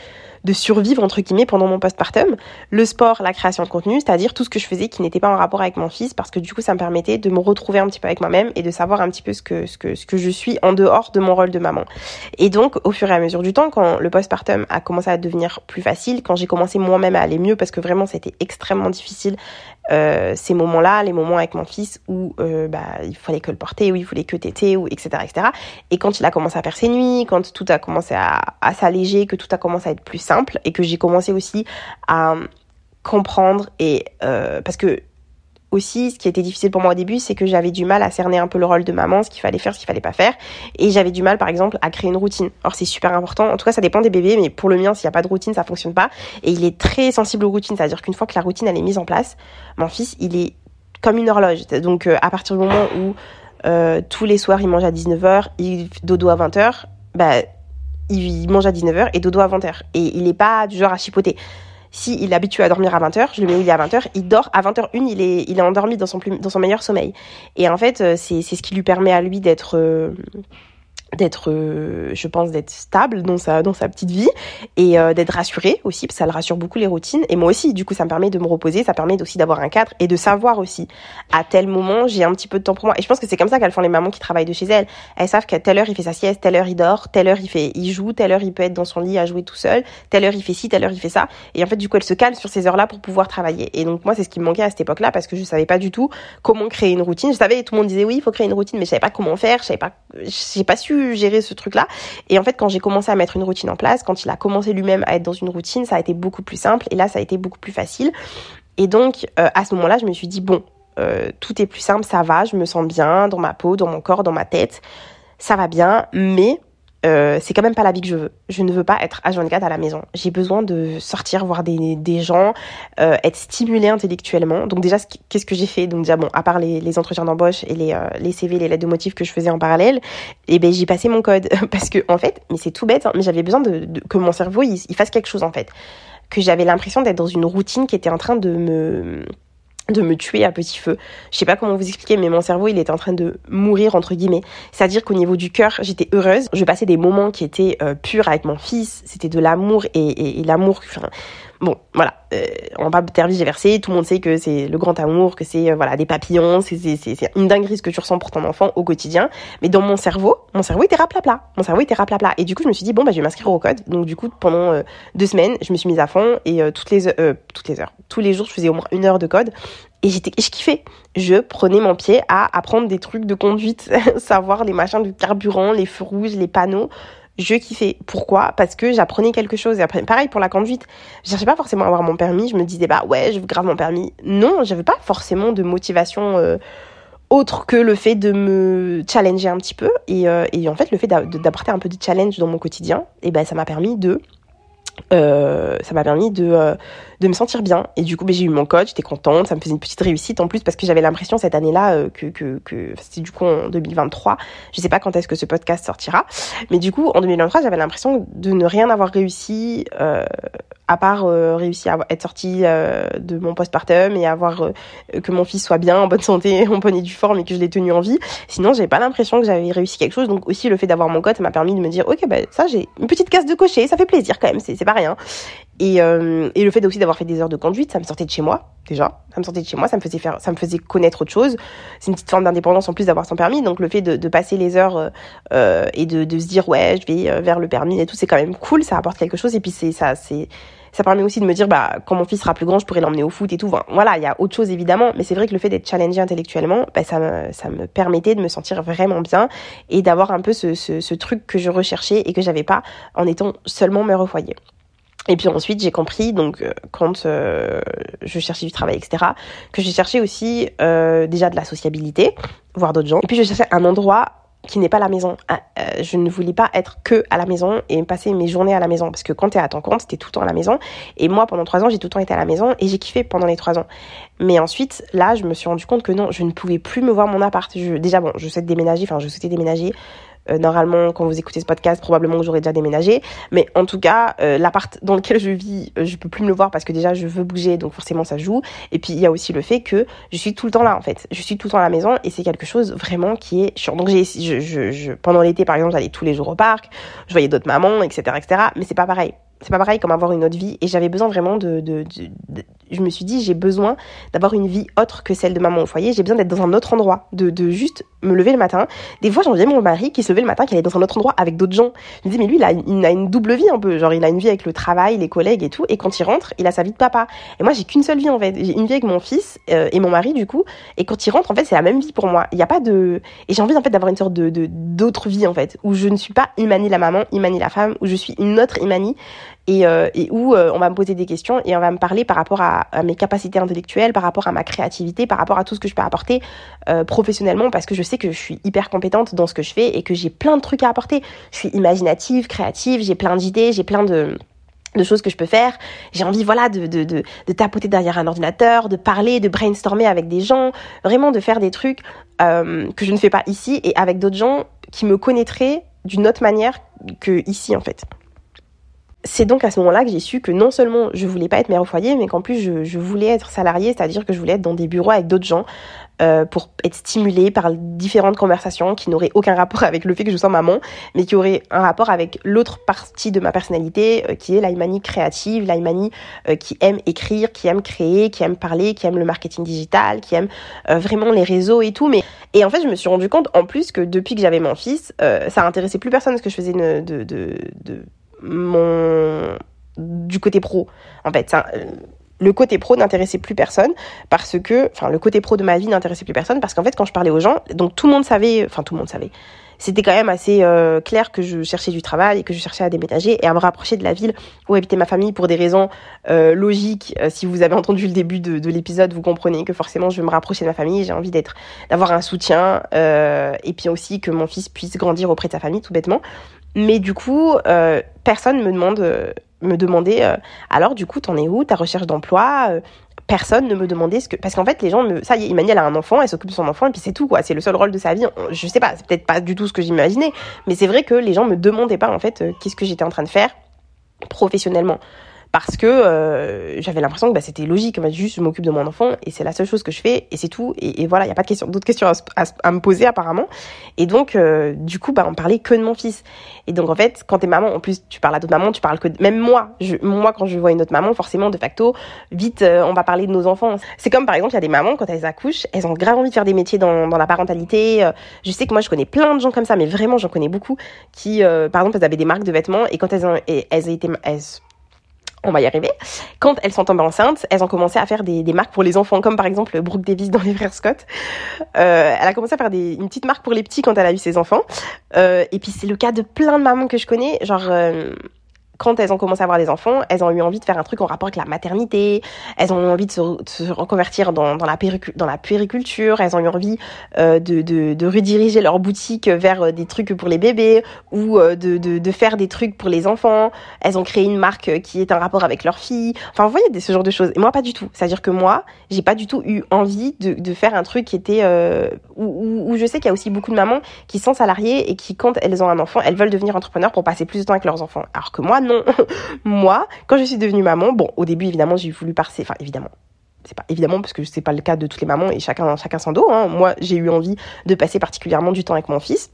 de survivre entre guillemets pendant mon postpartum. Le sport, la création de contenu, c'est-à-dire tout ce que je faisais qui n'était pas en rapport avec mon fils, parce que du coup ça me permettait de me retrouver un petit peu avec moi-même et de savoir un petit peu ce que ce que ce que je suis en dehors de mon rôle de maman. Et donc au fur et à mesure du temps, quand le postpartum a commencé à devenir plus facile, quand j'ai commencé moi-même à aller mieux, parce que vraiment c'était extrêmement difficile euh, ces moments-là, les moments avec mon fils où euh, bah, il fallait que le porter, où il fallait que téter, ou etc., etc. Et quand il a commencé à faire ses nuits, quand tout a commencé à, s'alléger, que tout a commencé à être plus simple, et que j'ai commencé aussi à comprendre et euh, parce que aussi, ce qui était difficile pour moi au début, c'est que j'avais du mal à cerner un peu le rôle de maman, ce qu'il fallait faire, ce qu'il fallait pas faire. Et j'avais du mal, par exemple, à créer une routine. Alors, c'est super important. En tout cas, ça dépend des bébés, mais pour le mien, s'il n'y a pas de routine, ça fonctionne pas. Et il est très sensible aux routines. C'est-à-dire qu'une fois que la routine, elle est mise en place, mon fils, il est comme une horloge. Donc, euh, à partir du moment où euh, tous les soirs, il mange à 19h, il dodo à 20h, bah, il mange à 19h et dodo à 20h. Et il n'est pas du genre à chipoter si il est habitué à dormir à 20h, je le mets où il est à 20h, il dort à 20h1, il est, il est endormi dans son, plus, dans son meilleur sommeil. Et en fait, euh, c'est, c'est ce qui lui permet à lui d'être, euh, d'être euh, je pense d'être stable dans sa dans sa petite vie et euh, d'être rassuré aussi parce que ça le rassure beaucoup les routines. Et moi aussi du coup ça me permet de me reposer ça permet aussi d'avoir un cadre et de savoir aussi à tel moment j'ai un petit peu de temps pour moi. Et je pense que c'est comme ça qu'elles font les mamans qui travaillent de chez elles. Elles savent qu'à telle heure il fait sa sieste telle heure il dort telle heure il fait il joue telle heure il peut être dans son lit à jouer tout seul telle heure il fait ci telle heure il fait ça. Et en fait du coup elle se calme sur ces heures là pour pouvoir travailler. Et donc moi c'est ce qui me manquait à cette époque là parce que je savais pas du tout comment créer une routine. Je savais tout le monde disait oui il faut créer une routine mais je savais pas comment faire je savais pas j'ai pas su gérer ce truc-là. Et en fait, quand j'ai commencé à mettre une routine en place, quand il a commencé lui-même à être dans une routine, ça a été beaucoup plus simple. Et là, ça a été beaucoup plus facile. Et donc, euh, à ce moment-là, je me suis dit, bon, euh, tout est plus simple, ça va, je me sens bien dans ma peau, dans mon corps, dans ma tête. Ça va bien, mais euh, c'est quand même pas la vie que je veux. Je ne veux pas être à 24 à la maison. J'ai besoin de sortir, voir des, des gens, euh, être stimulée intellectuellement. Donc déjà, qu'est-ce que j'ai fait? Donc déjà, bon, à part les, les entretiens d'embauche et les, euh, les CV, les lettres de motifs que je faisais en parallèle, et eh ben j'ai passé mon code parce que en fait, mais c'est tout bête, hein, mais j'avais besoin de, de, que mon cerveau il, il fasse quelque chose en fait, que j'avais l'impression d'être dans une routine qui était en train de me de me tuer à petit feu. Je sais pas comment vous expliquer, mais mon cerveau, il était en train de mourir, entre guillemets. C'est-à-dire qu'au niveau du cœur, j'étais heureuse. Je passais des moments qui étaient euh, purs avec mon fils. C'était de l'amour et, et, l'amour, Bon, voilà, euh, on va pas versé, tout le monde sait que c'est le grand amour, que c'est euh, voilà des papillons, c'est c'est une dinguerie ce que tu ressens pour ton enfant au quotidien. Mais dans mon cerveau, mon cerveau était raplapla, mon cerveau était raplapla. Et du coup, je me suis dit bon bah je vais m'inscrire au code. Donc du coup, pendant euh, deux semaines, je me suis mise à fond et euh, toutes les toutes les heures, tous les jours, je faisais au moins une heure de code. Et j'étais, je kiffais. Je prenais mon pied à apprendre des trucs de conduite, savoir les machins du carburant, les feux rouges, les panneaux je kiffais. Pourquoi? Parce que j'apprenais quelque chose. Et après, pareil pour la conduite. Je cherchais pas forcément à avoir mon permis. Je me disais, bah ouais, je veux grave mon permis. Non, j'avais pas forcément de motivation euh, autre que le fait de me challenger un petit peu. Et, euh, et en fait, le fait d'apporter un peu de challenge dans mon quotidien, et ben ça m'a permis de euh, ça m'a permis de, de me sentir bien. Et du coup, ben, j'ai eu mon coach, j'étais contente, ça me faisait une petite réussite en plus parce que j'avais l'impression cette année-là euh, que, c'était du coup en 2023. Je sais pas quand est-ce que ce podcast sortira, mais du coup en 2023, j'avais l'impression de ne rien avoir réussi à part réussir à être sortie de mon postpartum et avoir que mon fils soit bien, en bonne santé, en bonne et due forme et que je l'ai tenu en vie. Sinon, j'avais pas l'impression que j'avais réussi quelque chose. Donc aussi le fait d'avoir mon coach, ça m'a permis de me dire, ok, ben ça j'ai une petite case de cocher, ça fait plaisir quand même, c'est pas rien. Et, euh, et le fait aussi d'avoir fait des heures de conduite, ça me sortait de chez moi, déjà. Ça me sortait de chez moi, ça me faisait faire, ça me faisait connaître autre chose. C'est une petite forme d'indépendance en plus d'avoir son permis. Donc le fait de, passer les heures euh, euh et de, se dire ouais, je vais euh, vers le permis et tout, c'est quand même cool, ça apporte quelque chose. Et puis c'est ça, c'est ça permet aussi de me dire bah quand mon fils sera plus grand je pourrai l'emmener au foot et tout voilà il y a autre chose évidemment mais c'est vrai que le fait d'être challengé intellectuellement bah, ça me ça me permettait de me sentir vraiment bien et d'avoir un peu ce, truc que je recherchais et que j'avais pas en étant seulement mère au et puis ensuite, j'ai compris, donc euh, quand euh, je cherchais du travail, etc., que j'ai cherché aussi euh, déjà de la sociabilité, voir d'autres gens. Et puis je cherchais un endroit qui n'est pas la maison. Ah, euh, je ne voulais pas être que à la maison et passer mes journées à la maison parce que quand tu es à ton compte, t'es tout le temps à la maison. Et moi, pendant trois ans, j'ai tout le temps été à la maison et j'ai kiffé pendant les trois ans. Mais ensuite, là, je me suis rendu compte que non, je ne pouvais plus me voir mon appart. Je, déjà, bon, je souhaite déménager, enfin, je souhaitais déménager. Euh, normalement, quand vous écoutez ce podcast, probablement que j'aurais déjà déménagé. Mais en tout cas, euh, l'appart dans lequel je vis, euh, je peux plus me le voir parce que déjà, je veux bouger, donc forcément, ça joue. Et puis, il y a aussi le fait que je suis tout le temps là, en fait. Je suis tout le temps à la maison et c'est quelque chose vraiment qui est chiant. Donc, j'ai, je, je, je, pendant l'été, par exemple, j'allais tous les jours au parc, je voyais d'autres mamans, etc., etc. Mais c'est pas pareil c'est pas pareil comme avoir une autre vie. Et j'avais besoin vraiment de, de, de, je me suis dit j'ai besoin d'avoir une vie autre que celle de maman. Au foyer j'ai besoin d'être dans un autre endroit de, de juste me lever le matin. Des fois j'enviais mon mari qui se levait le matin qui allait dans un autre endroit avec d'autres gens. Je me dis mais lui il a, il a une double vie un peu. Genre il a une vie avec le travail les collègues et tout. Et quand il rentre il a sa vie de papa. Et moi j'ai qu'une seule vie en fait. J'ai une vie avec mon fils euh, et mon mari du coup. Et quand il rentre en fait c'est la même vie pour moi. Il n'y a pas de et j'ai envie en fait d'avoir une sorte de d'autre vie en fait où je ne suis pas Imani la maman Imani la femme où je suis une autre Imani et, euh, et où euh, on va me poser des questions et on va me parler par rapport à, mes capacités intellectuelles, par rapport à ma créativité, par rapport à tout ce que je peux apporter euh, professionnellement parce que je sais que je suis hyper compétente dans ce que je fais et que j'ai plein de trucs à apporter. Je suis imaginative, créative, j'ai plein d'idées, j'ai plein de choses que je peux faire. J'ai envie, voilà, de, de, de, tapoter derrière un ordinateur, de parler, de brainstormer avec des gens, vraiment de faire des trucs que je ne fais pas ici et avec d'autres gens qui me connaîtraient d'une autre manière que ici, en fait c'est donc à ce moment-là que j'ai su que non seulement je voulais pas être mère au foyer, mais qu'en plus je, je, voulais être salariée, c'est-à-dire que je voulais être dans des bureaux avec d'autres gens euh, pour être stimulée par différentes conversations qui n'auraient aucun rapport avec le fait que je sois maman, mais qui auraient un rapport avec l'autre partie de ma personnalité, euh, qui est l'Aimani créative, l'Aimani euh, qui aime écrire, qui aime créer, qui aime parler, qui aime le marketing digital, qui aime euh, vraiment les réseaux et tout. Mais et en fait, je me suis rendu compte en plus que depuis que j'avais mon fils, euh, ça intéressait plus personne ce que je faisais de, de, de mon du côté pro en fait ça, le côté pro n'intéressait plus personne parce que enfin le côté pro de ma vie n'intéressait plus personne parce qu'en fait quand je parlais aux gens donc tout le monde savait enfin tout le monde savait c'était quand même assez euh, clair que je cherchais du travail et que je cherchais à déménager et à me rapprocher de la ville où habitait ma famille pour des raisons euh, logiques. Euh, si vous avez entendu le début de, de l'épisode, vous comprenez que forcément je veux me rapprocher de ma famille. J'ai envie d'être, d'avoir un soutien euh, et puis aussi que mon fils puisse grandir auprès de sa famille, tout bêtement. Mais du coup, euh, personne me demande, euh, me demandait, euh, alors du coup, t'en es où? Ta recherche d'emploi? Personne ne me demandait ce que, parce qu'en fait, les gens me, ça y est, Emmanuel a un enfant, elle s'occupe de son enfant et puis c'est tout quoi. C'est le seul rôle de sa vie. Je sais pas, c'est peut-être pas du tout ce que j'imaginais, mais c'est vrai que les gens me demandaient pas en fait qu'est-ce que j'étais en train de faire professionnellement parce que euh, j'avais l'impression que bah, c'était logique, moi, juste je m'occupe de mon enfant et c'est la seule chose que je fais et c'est tout et, voilà, il y a pas question, d'autres questions à, me poser apparemment. Et donc euh, du coup, bah on parlait que de mon fils. Et donc en fait, quand t'es maman, en plus tu parles à d'autres mamans, tu parles que de... même moi, je, moi quand je vois une autre maman, forcément de facto, vite euh, on va parler de nos enfants. C'est comme par exemple, il y a des mamans quand elles accouchent, elles ont grave envie de faire des métiers dans, dans la parentalité. Euh, je sais que moi je connais plein de gens comme ça, mais vraiment j'en connais beaucoup qui, euh, par exemple, elles avaient des marques de vêtements et quand elles ont, et, elles étaient elles, on va y arriver. Quand elles sont tombées enceintes, elles ont commencé à faire des, des marques pour les enfants, comme par exemple Brooke Davis dans les frères Scott. Euh, elle a commencé à faire des, une petite marque pour les petits quand elle a eu ses enfants. Euh, et puis c'est le cas de plein de mamans que je connais, genre euh, quand elles ont commencé à avoir des enfants, elles ont eu envie de faire un truc en rapport avec la maternité, elles ont eu envie de se, reconvertir dans, dans, la dans la puériculture, elles ont eu envie euh, de, de, rediriger leur boutique vers euh, des trucs pour les bébés ou euh, de, de, faire des trucs pour les enfants. Elles ont créé une marque qui est en rapport avec leur fille. Enfin, vous voyez, ce genre de choses. Moi, pas du tout. C'est-à-dire que moi, j'ai pas du tout eu envie de, faire un truc qui était... Où je sais qu'il y a aussi beaucoup de mamans qui sont salariées et qui, quand elles ont un enfant, elles veulent devenir entrepreneurs pour passer plus de temps avec leurs enfants. Alors que moi, non Moi, quand je suis devenue maman, bon, au début, évidemment, j'ai voulu passer, enfin, évidemment, c'est pas évidemment parce que c'est pas le cas de toutes les mamans et chacun chacun son dos hein. moi j'ai eu envie de passer particulièrement du temps avec mon fils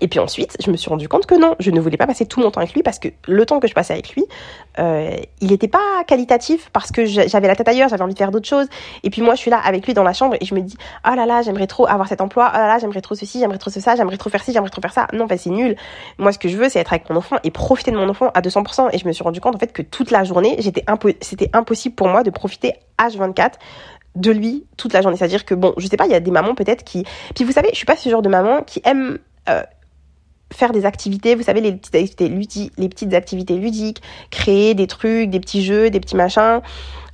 Et puis ensuite, je me suis rendu compte que non, je ne voulais pas passer tout mon temps avec lui parce que le temps que je passais avec lui, euh, il n'était pas qualitatif parce que j'avais la tête ailleurs, j'avais envie de faire d'autres choses. Et puis moi, je suis là avec lui dans la chambre et je me dis, oh là là, j'aimerais trop avoir cet emploi, oh là là, j'aimerais trop ceci, j'aimerais trop ça, j'aimerais trop faire ci, j'aimerais trop faire ça. Non, ben c'est nul. Moi, ce que je veux, c'est être avec mon enfant et profiter de mon enfant à 200%. Et je me suis rendu compte en fait que toute la journée, j'étais c'était impossible pour moi de profiter H24 de lui toute la journée. C'est-à-dire que bon, je sais pas, il y a des mamans peut-être qui. Puis vous savez, je suis pas ce genre de maman qui aime euh, faire des activités, vous savez, les petites activités ludiques, créer des trucs, des petits jeux, des petits machins.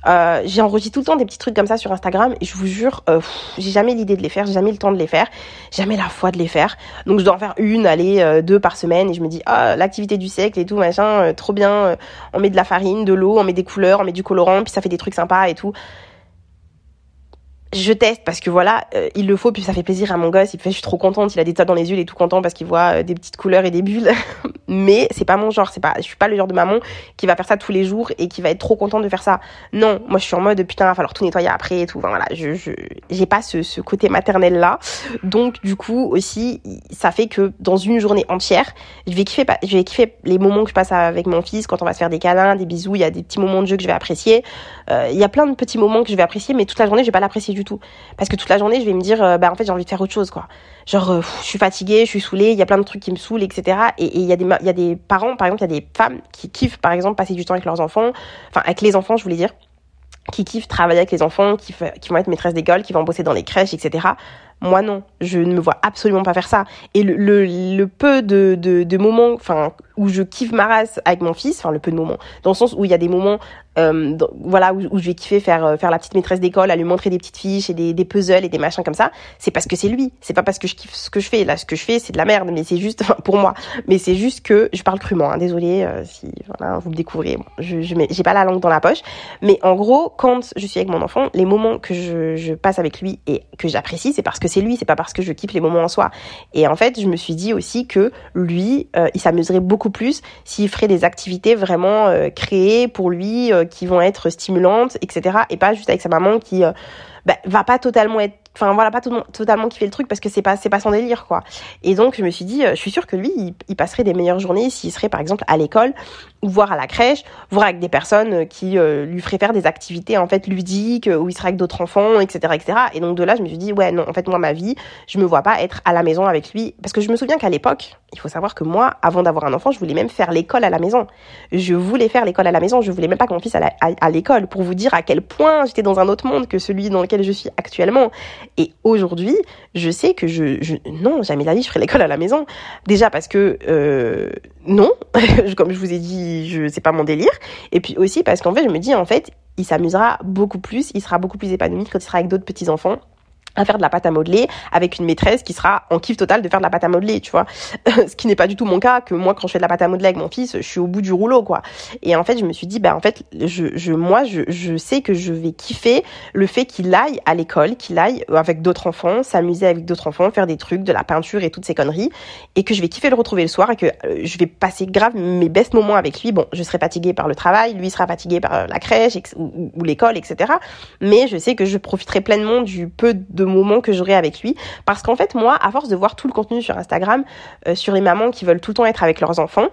Euh, j'ai enregistré tout le temps des petits trucs comme ça sur Instagram et je vous jure, euh, j'ai jamais l'idée de les faire, j'ai jamais le temps de les faire, jamais la foi de les faire. Donc je dois en faire une, aller euh, deux par semaine et je me dis ah l'activité du siècle et tout machin, trop bien. on met de la farine, de l'eau, on met des couleurs, on met du colorant, puis ça fait des trucs sympas et tout je teste parce que voilà, euh, il le faut, puis ça fait plaisir à mon gosse. Il fait, je suis trop contente. Il a des tas dans les yeux, il est tout content parce qu'il voit euh, des petites couleurs et des bulles. Mais c'est pas mon genre. C'est pas, je suis pas le genre de maman qui va faire ça tous les jours et qui va être trop contente de faire ça. Non, moi je suis en mode putain, il va falloir tout nettoyer après et tout. voilà, je, je, j'ai pas ce, ce côté maternel là. Donc du coup aussi, ça fait que dans une journée entière, je vais kiffer, je vais kiffer les moments que je passe avec mon fils quand on va se faire des câlins, des bisous. Il y a des petits moments de jeu que je vais apprécier. Euh, il y a plein de petits moments que je vais apprécier, mais toute la journée je vais pas l'apprécier Parce que toute la journée, je vais me dire, euh, bah en fait, j'ai envie de faire autre chose, quoi. Genre, euh, je suis fatiguée, je suis saoulée, il y a plein de trucs qui me saoulent, etc. Et il y, a des, y des parents, par exemple, il y a des femmes qui kiffent, par exemple, passer du temps avec leurs enfants, enfin, avec les enfants, je voulais dire, qui kiffent travailler avec les enfants, qui, qui vont être maîtresses d'école, qui vont bosser dans les crèches, etc. Moi non, je ne me vois absolument pas faire ça. Et le, peu de, de, de moments, enfin, où je kiffe ma race avec mon fils, enfin le peu de moments, dans le sens où il y a des moments euh, voilà où, je vais kiffer faire euh, faire la petite maîtresse d'école, à lui montrer des petites fiches et des, puzzles et des machins comme ça, c'est parce que c'est lui, c'est pas parce que je kiffe ce que je fais. Là, ce que je fais, c'est de la merde, mais c'est juste pour moi. Mais c'est juste que je parle crûment. Hein, désolée euh, si vous me découvrez. je j'ai pas la langue dans la poche, mais en gros, quand je suis avec mon enfant, les moments que je passe avec lui et que j'apprécie, c'est parce que c'est lui, c'est pas parce que je kiffe les moments en soi. Et en fait, je me suis dit aussi que lui, il s'amuserait beaucoup plus s'il ferait des activités vraiment créées pour lui, qui vont être stimulantes, etc. Et pas juste avec sa maman qui euh, bah, va pas totalement être enfin voilà pas tout, totalement kiffer le truc parce que c'est pas c'est pas son délire quoi. Et donc je me suis dit euh, je suis sûre que lui il, passerait des meilleures journées s'il serait par exemple à l'école ou voir à la crèche voir avec des personnes euh, qui euh, lui feraient faire des activités en fait ludiques où il serait avec d'autres enfants etc etc et donc de là je me suis dit ouais non en fait moi ma vie je me vois pas être à la maison avec lui. Parce que je me souviens qu'à l'époque il faut savoir que moi avant d'avoir un enfant je voulais même faire l'école à la maison. Je voulais faire l'école à la maison. Je voulais même pas que mon fils à l'école pour vous dire à quel point j'étais dans un autre monde que celui dans lequel je suis actuellement et aujourd'hui, je sais que je, non, jamais la vie, je ferai l'école à la maison. Déjà parce que euh, non, comme je vous ai dit, je c'est pas mon délire. Et puis aussi parce qu'en fait, je me dis en fait, il s'amusera beaucoup plus, il sera beaucoup plus épanoui quand il sera avec d'autres petits enfants à faire de la pâte à modeler avec une maîtresse qui sera en kiff total de faire de la pâte à modeler, tu vois. Ce qui n'est pas du tout mon cas, que moi quand je fais de la pâte à modeler avec mon fils, je suis au bout du rouleau, quoi. Et en fait, je me suis dit, ben en fait, je, je moi, je, je sais que je vais kiffer le fait qu'il aille à l'école, qu'il aille avec d'autres enfants, s'amuser avec d'autres enfants, faire des trucs, de la peinture et toutes ces conneries, et que je vais kiffer le retrouver le soir et que euh, je vais passer grave mes best moments avec lui. Bon, je serai fatiguée par le travail, lui sera fatigué par la crèche ou l'école, etc. Mais je sais que je profiterai pleinement du peu de moments que j'aurai avec lui. Parce qu'en fait, moi, à force de voir tout le contenu sur Instagram, euh, sur les mamans qui veulent tout le temps être avec leurs enfants,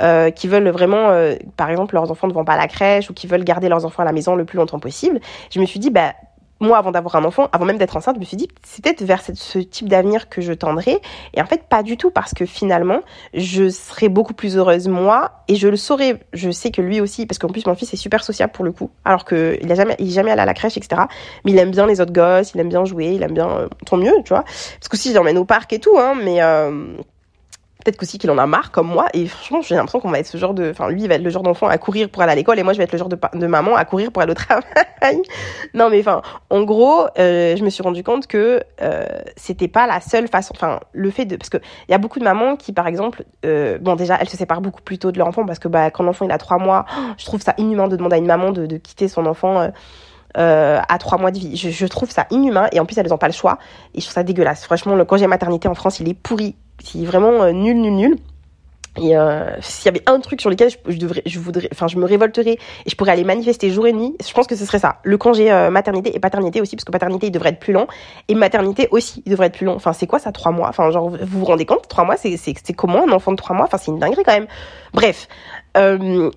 euh, qui veulent vraiment, euh, par exemple, leurs enfants ne vont pas à la crèche ou qui veulent garder leurs enfants à la maison le plus longtemps possible, je me suis dit, bah, moi, avant d'avoir un enfant, avant même d'être enceinte, je me suis dit, c'est peut-être vers ce type d'avenir que je tendrai. Et en fait, pas du tout, parce que finalement, je serai beaucoup plus heureuse moi, et je le saurai. Je sais que lui aussi, parce qu'en plus, mon fils est super sociable pour le coup, alors qu'il a jamais, il jamais allé à la crèche, etc. Mais il aime bien les autres gosses, il aime bien jouer, il aime bien, euh, tant mieux, tu vois. Parce que si j'emmène au parc et tout, hein, mais euh, peut-être qu'aussi qu'il en a marre comme moi et franchement j'ai l'impression qu'on va être ce genre de enfin lui il va être le genre d'enfant à courir pour aller à l'école et moi je vais être le genre de, maman à courir pour aller au travail. Non mais enfin en gros euh, je me suis rendu compte que euh, c'était pas la seule façon enfin le fait de parce que il y a beaucoup de mamans qui par exemple euh, bon déjà elles se séparent beaucoup plus tôt de leur enfant parce que bah quand l'enfant il a trois mois je trouve ça inhumain de demander à une maman de, de quitter son enfant euh, à trois mois de vie. Je, je, trouve ça inhumain et en plus elles n'ont pas le choix et je trouve ça dégueulasse. Franchement, le congé maternité en France, il est pourri, c'est vraiment euh, nul, nul, nul. Et euh, s'il y avait un truc sur lequel je, devrais, je voudrais, enfin, je me révolterais et je pourrais aller manifester jour et nuit, je pense que ce serait ça. Le congé euh, maternité et paternité aussi, parce que paternité il devrait être plus long et maternité aussi il devrait être plus long. Enfin, c'est quoi ça, trois mois? Enfin, genre, vous vous rendez compte, trois mois, c'est comment un enfant de trois mois Enfin, c'est une dinguerie quand même. Bref, euh,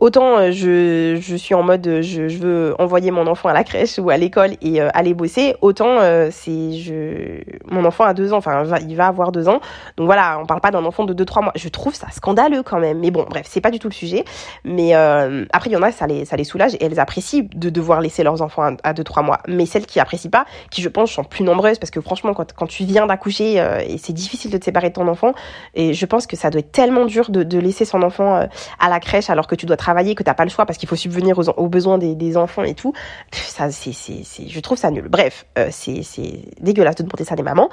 Autant euh, je, je suis en mode je, je veux envoyer mon enfant à la crèche ou à l'école et euh, aller bosser, autant euh, c'est je mon enfant a deux ans, enfin il va avoir deux ans, donc voilà, on parle pas d'un enfant de deux trois mois. Je trouve ça scandaleux quand même, mais bon bref c'est pas du tout le sujet. Mais après il y en a ça les ça les soulage et elles apprécient de devoir laisser leurs enfants à, deux trois mois. Mais celles qui apprécient pas, qui je pense sont plus nombreuses parce que franchement quand quand tu viens d'accoucher et c'est difficile de te séparer de ton enfant et je pense que ça doit être tellement dur de, de laisser son enfant à la crèche alors que tu dois travailler, que t'as pas le choix parce qu'il faut subvenir aux, besoins des, enfants et tout. Ça, c'est, c'est, je trouve ça nul. Bref, euh, c'est, c'est dégueulasse de demander ça des mamans.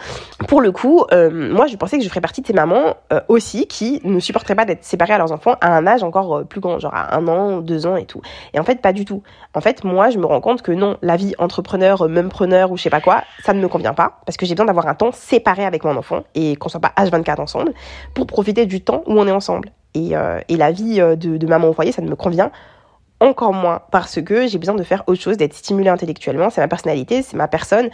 Pour le coup, euh, moi, je pensais que je ferais partie de ces mamans euh, aussi qui ne supporteraient pas d'être séparées à leurs enfants à un âge encore plus grand, genre à un an, deux ans et tout. Et en fait, pas du tout. En fait, moi, je me rends compte que non, la vie entrepreneur, même preneur ou je sais pas quoi, ça ne me convient pas parce que j'ai besoin d'avoir un temps séparé avec mon enfant et qu'on soit pas H24 ensemble pour profiter du temps où on est ensemble. Euh, et, la vie euh, de, maman au foyer, ça ne me convient encore moins parce que j'ai besoin de faire autre chose, d'être stimulée intellectuellement. C'est ma personnalité, c'est ma personne.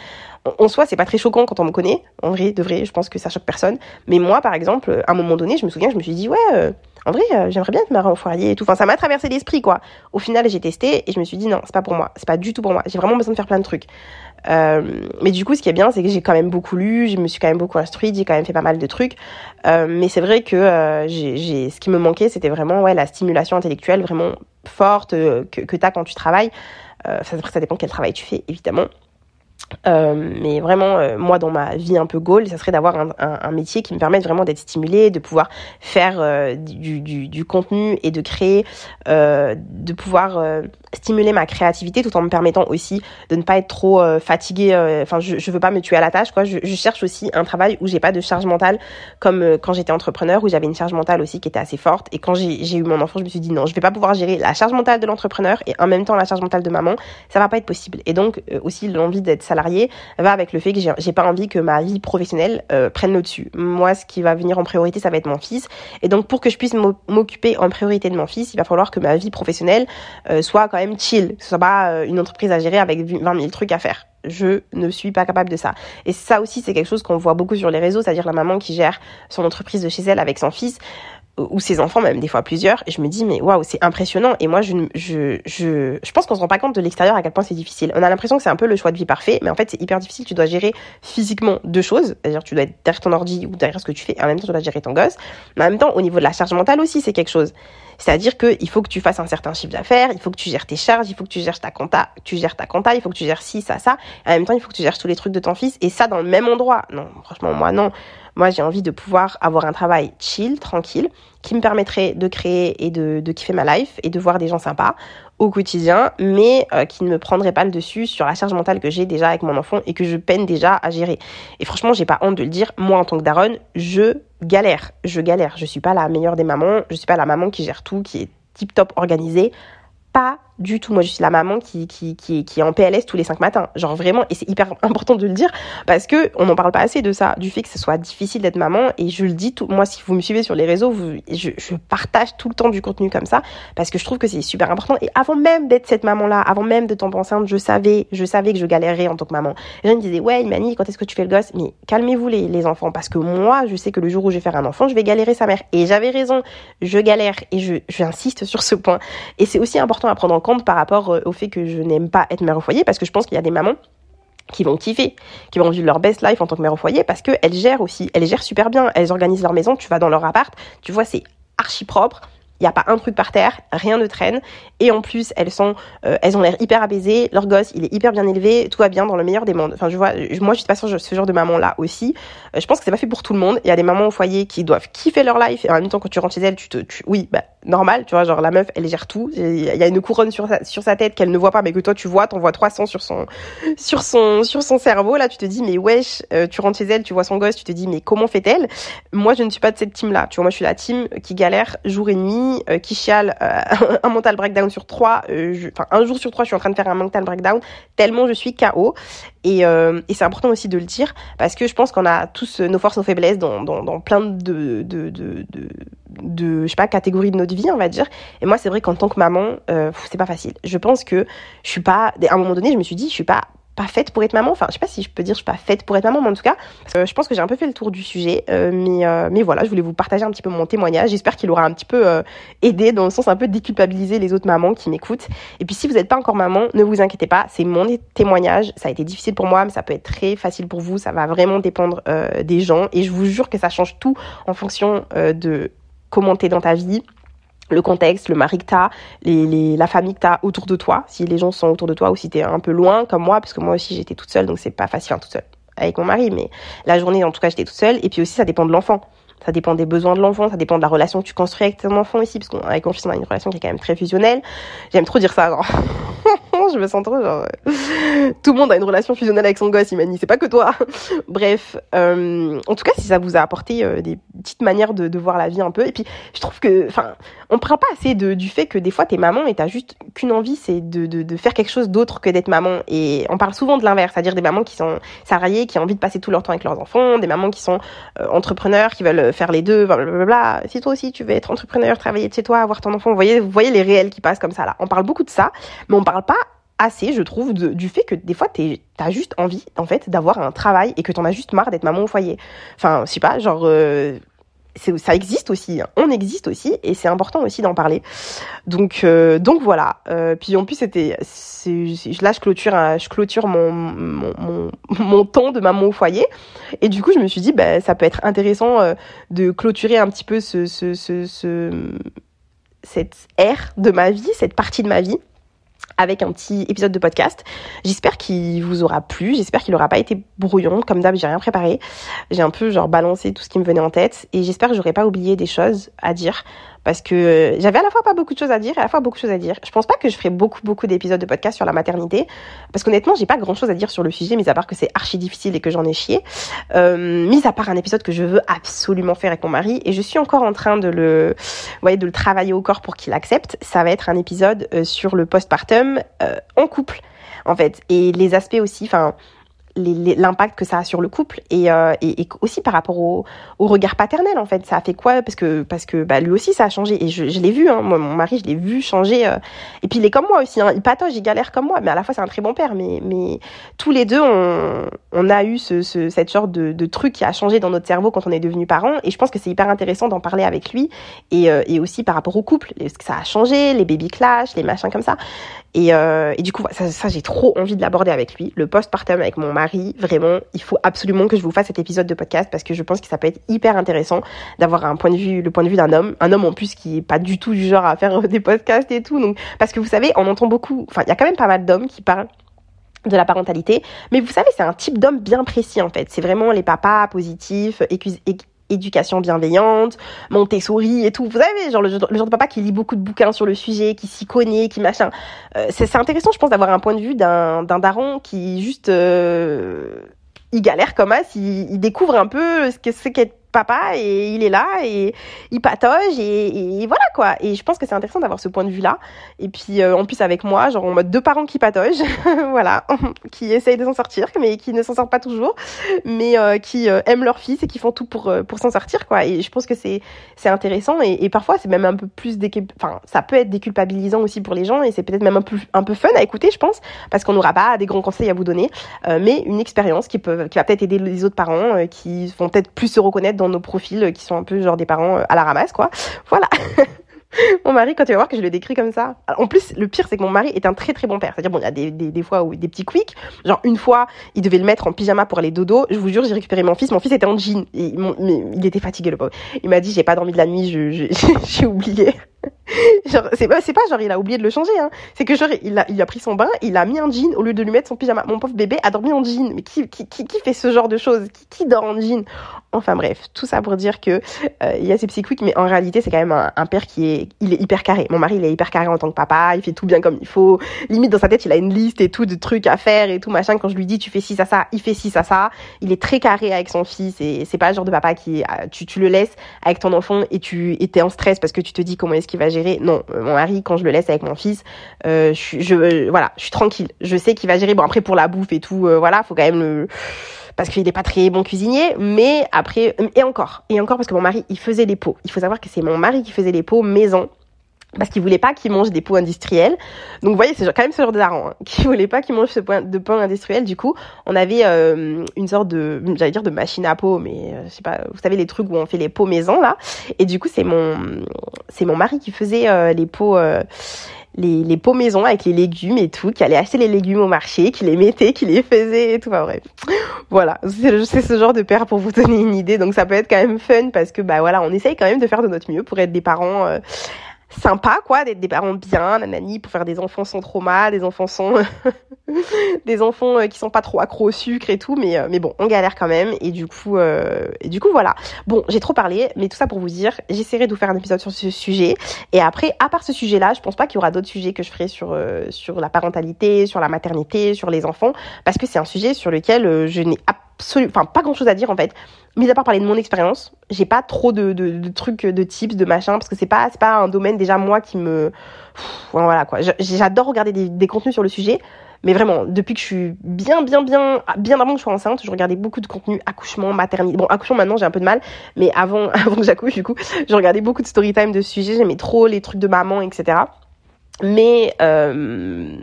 En, soi, c'est pas très choquant quand on me connaît. En vrai, de vrai, je pense que ça choque personne. Mais moi, par exemple, à un moment donné, je me souviens, je me suis dit, ouais, euh, en vrai, j'aimerais bien être maman au foyer et tout. Enfin, ça m'a traversé l'esprit, quoi. Au final, j'ai testé et je me suis dit, non, c'est pas pour moi. C'est pas du tout pour moi. J'ai vraiment besoin de faire plein de trucs. Euh, mais du coup, ce qui est bien, c'est que j'ai quand même beaucoup lu, je me suis quand même beaucoup instruite, j'ai quand même fait pas mal de trucs. Euh, mais c'est vrai que euh, j'ai, ce qui me manquait, c'était vraiment ouais, la stimulation intellectuelle vraiment forte que, que tu as quand tu travailles. ça, ça dépend quel travail tu fais, évidemment. Euh, mais vraiment, euh, moi, dans ma vie un peu goal, ça serait d'avoir un, métier qui me permette vraiment d'être stimulé, de pouvoir faire euh, du, du, du, contenu et de créer, de pouvoir stimuler ma créativité tout en me permettant aussi de ne pas être trop fatiguée. Enfin, je, je veux pas me tuer à la tâche, quoi. Je, je cherche aussi un travail où j'ai pas de charge mentale, comme quand j'étais entrepreneur, où j'avais une charge mentale aussi qui était assez forte. Et quand j'ai eu mon enfant, je me suis dit non, je vais pas pouvoir gérer la charge mentale de l'entrepreneur et en même temps la charge mentale de maman. Ça va pas être possible. Et donc aussi l'envie d'être salarié va avec le fait que j'ai pas envie que ma vie professionnelle euh, prenne le dessus. Moi, ce qui va venir en priorité, ça va être mon fils. Et donc, pour que je puisse m'occuper en priorité de mon fils, il va falloir que ma vie professionnelle euh, soit quand même chill, que ce soit pas euh, une entreprise à gérer avec 20 000 trucs à faire je ne suis pas capable de ça. Et ça aussi, c'est quelque chose qu'on voit beaucoup sur les réseaux, c'est-à-dire la maman qui gère son entreprise de chez elle avec son fils ou ses enfants même des fois plusieurs et je me dis mais waouh c'est impressionnant. Et moi je je je je pense qu'on se rend pas compte de l'extérieur à quel point c'est difficile. On a l'impression que c'est un peu le choix de vie parfait mais en fait c'est hyper difficile. Tu dois gérer physiquement deux choses. C'est-à-dire tu dois être derrière ton ordi ou derrière ce que tu fais et en même temps tu dois gérer ton gosse. Mais en même temps au niveau de la charge mentale aussi c'est quelque chose. C'est-à-dire que il faut que tu fasses un certain chiffre d'affaires il faut que tu gères tes charges il faut que tu gères ta compta tu gères ta compta il faut que tu gères ci ça ça. Et en même temps il faut que tu gères tous les trucs de ton fils et ça dans le même endroit. Non franchement moi non moi, j'ai envie de pouvoir avoir un travail chill, tranquille, qui me permettrait de créer et de, kiffer ma life et de voir des gens sympas au quotidien, mais euh, qui ne me prendrait pas le dessus sur la charge mentale que j'ai déjà avec mon enfant et que je peine déjà à gérer. Et franchement, j'ai pas honte de le dire, moi en tant que daronne, je galère, je galère. Je suis pas la meilleure des mamans, je suis pas la maman qui gère tout, qui est tip top organisée. Pas du tout. Moi, je suis la maman qui, qui, qui, qui est en PLS tous les cinq matins. Genre vraiment, et c'est hyper important de le dire parce que on n'en parle pas assez de ça, du fait que ce soit difficile d'être maman. Et je le dis tout, moi, si vous me suivez sur les réseaux, vous, je, je partage tout le temps du contenu comme ça parce que je trouve que c'est super important. Et avant même d'être cette maman-là, avant même de tomber enceinte, je savais, je savais que je galérerais en tant que maman. Les gens me disaient, ouais, Mani, quand est-ce que tu fais le gosse? Mais calmez-vous les, les enfants parce que moi, je sais que le jour où je vais faire un enfant, je vais galérer sa mère. Et j'avais raison. Je galère et je, j'insiste sur ce point. Et c'est aussi important à prendre en par rapport euh, au fait que je n'aime pas être mère au foyer parce que je pense qu'il y a des mamans qui vont kiffer, qui vont vivre leur best life en tant que mère au foyer parce qu'elles gèrent aussi, elles gèrent super bien, elles organisent leur maison, tu vas dans leur appart, tu vois c'est archi propre, il n'y a pas un truc par terre, rien ne traîne. Et en plus, elles sont, euh, elles ont l'air hyper apaisées. Leur gosse, il est hyper bien élevé. Tout va bien dans le meilleur des mondes. Enfin, je vois, moi, je suis pas sur ce genre de maman là aussi. Euh, je pense que c'est pas fait pour tout le monde. Il y a des mamans au foyer qui doivent kiffer leur life et en même temps, quand tu rentres chez elles, tu te, oui, bah, normal, tu vois, genre la meuf, elle gère tout. Il y a une couronne sur sa, tête qu'elle ne voit pas, mais que toi tu vois. T'en vois 300 sur son, sur son, sur son cerveau. Là, tu te dis, mais wesh, euh, tu rentres chez elle, tu vois son gosse, tu te dis, mais comment fait-elle? Moi, je ne suis pas de cette team là. Tu vois, moi, je suis la team qui galère jour et nuit amis qui chialent un mental breakdown sur trois. Enfin, un jour sur trois, je suis en train de faire un mental breakdown tellement je suis KO. Et, et c'est important aussi de le dire parce que je pense qu'on a tous nos forces, nos faiblesses dans, dans, dans plein de, de, de, de, de, je sais pas, catégories de notre vie, on va dire. Et moi, c'est vrai qu'en tant que maman, c'est pas facile. Je pense que je suis pas, à un moment donné, je me suis dit, je suis pas pas faite pour être maman. Enfin, je sais pas si je peux dire je suis pas faite pour être maman, mais en tout cas, je pense que j'ai un peu fait le tour du sujet. Euh, mais, euh, mais voilà, je voulais vous partager un petit peu mon témoignage. J'espère qu'il aura un petit peu euh, aidé dans le sens un peu déculpabiliser les autres mamans qui m'écoutent. Et puis si vous n'êtes pas encore maman, ne vous inquiétez pas, c'est mon témoignage. Ça a été difficile pour moi, mais ça peut être très facile pour vous. Ça va vraiment dépendre des gens. Et je vous jure que ça change tout en fonction de comment t'es dans ta vie, le contexte, le mari que t'as, les, les, la famille que t'as autour de toi, si les gens sont autour de toi ou si t'es un peu loin comme moi, parce que moi aussi j'étais toute seule, donc c'est pas facile, enfin toute seule avec mon mari, mais la journée en tout cas j'étais toute seule, et puis aussi ça dépend de l'enfant. Ça dépend des besoins de l'enfant, ça dépend de la relation que tu construis avec ton enfant aussi, parce qu'avec mon fils on a une relation qui est quand même très fusionnelle. J'aime trop dire ça, je me sens trop genre tout le monde a une relation fusionnelle avec son gosse Imani c'est pas que toi. Bref euh, en tout cas si ça vous a apporté euh, des petites manières de, de, voir la vie un peu. Et puis je trouve que enfin on parle pas assez de, du fait que des fois t'es maman et t'as juste qu'une envie c'est de, de, de, faire quelque chose d'autre que d'être maman. Et on parle souvent de l'inverse c'est-à-dire des mamans qui sont salariées qui ont envie de passer tout leur temps avec leurs enfants des mamans qui sont euh, entrepreneurs qui veulent faire les deux blablabla si toi aussi tu veux être entrepreneur travailler de chez toi avoir ton enfant vous voyez vous voyez les réels qui passent comme ça là. On parle beaucoup de ça mais on parle pas assez, je trouve, du fait que des fois, t'as juste envie, en fait, d'avoir un travail et que t'en as juste marre d'être maman au foyer. Enfin, je sais pas, genre, euh, ça existe aussi, hein. on existe aussi, et c'est important aussi d'en parler. Donc, euh, donc voilà. Euh, puis en plus, c'était, là, je clôture, je clôture mon, mon, mon, temps de maman au foyer, et du coup, je me suis dit, bah, ça peut être intéressant de clôturer un petit peu ce, ce, ce cette ère de ma vie, cette partie de ma vie avec un petit épisode de podcast. J'espère qu'il vous aura plu, j'espère qu'il n'aura pas été brouillon. Comme d'hab, j'ai rien préparé. J'ai un peu genre balancé tout ce qui me venait en tête et j'espère que j'aurai pas oublié des choses à dire parce que j'avais à la fois pas beaucoup de choses à dire et à la fois beaucoup de choses à dire. Je pense pas que je ferai beaucoup beaucoup d'épisodes de podcast sur la maternité parce qu'honnêtement j'ai pas grand chose à dire sur le sujet mis à part que c'est archi difficile et que j'en ai chié. Euh, mis à part un épisode que je veux absolument faire avec mon mari et je suis encore en train de le, voyez, de le travailler au corps pour qu'il accepte. Ça va être un épisode euh, sur le postpartum euh, en couple en fait et les aspects aussi, enfin l'impact que ça a sur le couple et, euh, et, aussi par rapport au, au, regard paternel en fait. Ça a fait quoi? Parce que parce que bah, lui aussi ça a changé et je, je l'ai vu hein, moi, mon mari je l'ai vu changer euh, et puis il est comme moi aussi hein, il patauge il galère comme moi. Mais à la fois c'est un très bon père. Mais mais tous les deux on, on a eu ce, ce, cette sorte de, de truc qui a changé dans notre cerveau quand on est devenu parent et je pense que c'est hyper intéressant d'en parler avec lui et, euh, et aussi par rapport au couple. Ce que ça a changé les baby clash les machins comme ça et, euh, et du coup, ça, ça j'ai trop envie de l'aborder avec lui. Le postpartum avec mon mari, vraiment, il faut absolument que je vous fasse cet épisode de podcast parce que je pense que ça peut être hyper intéressant d'avoir un point de vue, le point de vue d'un homme, un homme en plus qui est pas du tout du genre à faire des podcasts et tout. Donc, parce que vous savez, on entend beaucoup, enfin, il y a quand même pas mal d'hommes qui parlent de la parentalité. Mais vous savez, c'est un type d'homme bien précis en fait. C'est vraiment les papas positifs, éducation bienveillante, Montessori et tout. Vous savez, genre le, genre de papa qui lit beaucoup de bouquins sur le sujet, qui s'y connaît, qui machin. Euh, c'est intéressant, je pense, d'avoir un point de vue d'un daron qui juste... Euh, il galère comme as, il, il découvre un peu ce que c'est qu'être papa et il est là et il patauge et, voilà quoi. Et je pense que c'est intéressant d'avoir ce point de vue là. Et puis euh, en plus avec moi, genre en mode deux parents qui pataugent, voilà, qui essayent de s'en sortir mais qui ne s'en sortent pas toujours, mais euh, qui euh, aiment leur fils et qui font tout pour pour s'en sortir quoi. Et je pense que c'est c'est intéressant et, et parfois c'est même un peu plus enfin ça peut être déculpabilisant aussi pour les gens et c'est peut-être même un peu un peu fun à écouter je pense parce qu'on n'aura pas des grands conseils à vous donner, mais une expérience qui peut qui va peut-être aider les autres parents qui vont peut-être plus se reconnaître dans nos profils qui sont un peu genre des parents euh, à la ramasse, quoi. Voilà. mon mari, quand tu vas voir que je le décris comme ça. En plus, le pire, c'est que mon mari est un très très bon père. C'est-à-dire, bon, il y a des, des, des fois où des petits quicks. Genre, une fois, il devait le mettre en pyjama pour aller dodo. Je vous jure, j'ai récupéré mon fils. Mon fils était en jean. Et mais il était fatigué, le pauvre. Il m'a dit, j'ai pas dormi de la nuit, j'ai oublié. C'est pas, genre il a oublié de le changer, hein. C'est que genre il a, il a pris son bain, il a mis un jean au lieu de lui mettre son pyjama. Mon pauvre bébé a dormi en jean. Mais qui, qui, qui, qui fait ce genre de choses? Qui, qui dort en jean? Enfin bref, tout ça pour dire que euh, il y a ces petits mais en réalité c'est quand même un, un, père qui est, il est hyper carré. Mon mari il est hyper carré en tant que papa, il fait tout bien comme il faut. Limite dans sa tête il a une liste et tout de trucs à faire et tout machin. Quand je lui dis tu fais ci ça ça, il fait ci ça ça. Il est très carré avec son fils et c'est pas le genre de papa qui, euh, tu, tu le laisses avec ton enfant et tu étais en stress parce que tu te dis comment est-ce qu'il va gérer. Non, mon mari quand je le laisse avec mon fils, euh, je, je voilà, je suis tranquille. Je sais qu'il va gérer. Bon après pour la bouffe et tout, euh, voilà, faut quand même le parce qu'il n'est pas très bon cuisinier, mais après, et encore, et encore parce que mon mari, il faisait les pots. Il faut savoir que c'est mon mari qui faisait les pots maison parce qu'il voulait pas qu'il mange des pots industriels. Donc vous voyez, c'est quand même ce genre de daron hein, qui voulait pas qu'il mange ce point de pain industriel. Du coup, on avait euh, une sorte de, j'allais dire de machine à pots, mais euh, je sais pas, vous savez les trucs où on fait les pots maison là. Et du coup, c'est mon, c'est mon mari qui faisait euh, les pots. Euh, les, les pots maison avec les légumes et tout, qui allait acheter les légumes au marché, qui les mettait, qui les faisait et tout. Enfin bref. Voilà, c'est ce genre de père pour vous donner une idée. Donc ça peut être quand même fun parce que bah voilà, on essaye quand même de faire de notre mieux pour être des parents euh, sympa quoi d'être des parents bien nanani pour faire des enfants sans trauma des enfants sans des enfants euh, qui sont pas trop accros au sucre et tout mais euh, mais bon on galère quand même et du coup euh, du coup voilà. Bon j'ai trop parlé mais tout ça pour vous dire j'essaierai de vous faire un épisode sur ce sujet et après à part ce sujet là je pense pas qu'il y aura d'autres sujets que je ferai sur sur la parentalité sur la maternité sur les enfants parce que c'est un sujet sur lequel je n'ai absolument enfin pas grand chose à dire en fait mis à part parler de mon expérience, j'ai pas trop de, de, de, trucs, de tips, de machin, parce que c'est pas, pas un domaine déjà moi qui me, voilà quoi. J'adore regarder des, contenus sur le sujet, mais vraiment depuis que je suis bien, bien, bien, bien avant que je sois enceinte, je regardais beaucoup de contenus accouchement, maternité. Bon, accouchement maintenant j'ai un peu de mal, mais avant, avant que j'accouche du coup, je regardais beaucoup de story time de ce sujet. J'aimais trop les trucs de maman, etc. Mais euh,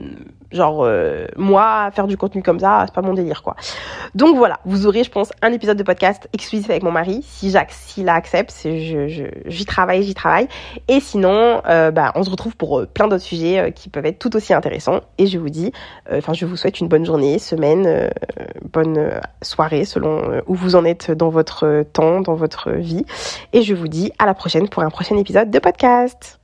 Genre, euh, moi, faire du contenu comme ça, c'est pas mon délire, quoi. Donc voilà, vous aurez, je pense, un épisode de podcast exclusif avec mon mari, si s'il accepte, je, je, j'y travaille, j'y travaille. Et sinon, euh, bah, on se retrouve pour euh, plein d'autres sujets euh, qui peuvent être tout aussi intéressants. Et je vous dis, enfin, je vous souhaite une bonne journée, semaine, bonne soirée, selon où vous en êtes dans votre temps, dans votre vie. Et je vous dis à la prochaine pour un prochain épisode de podcast.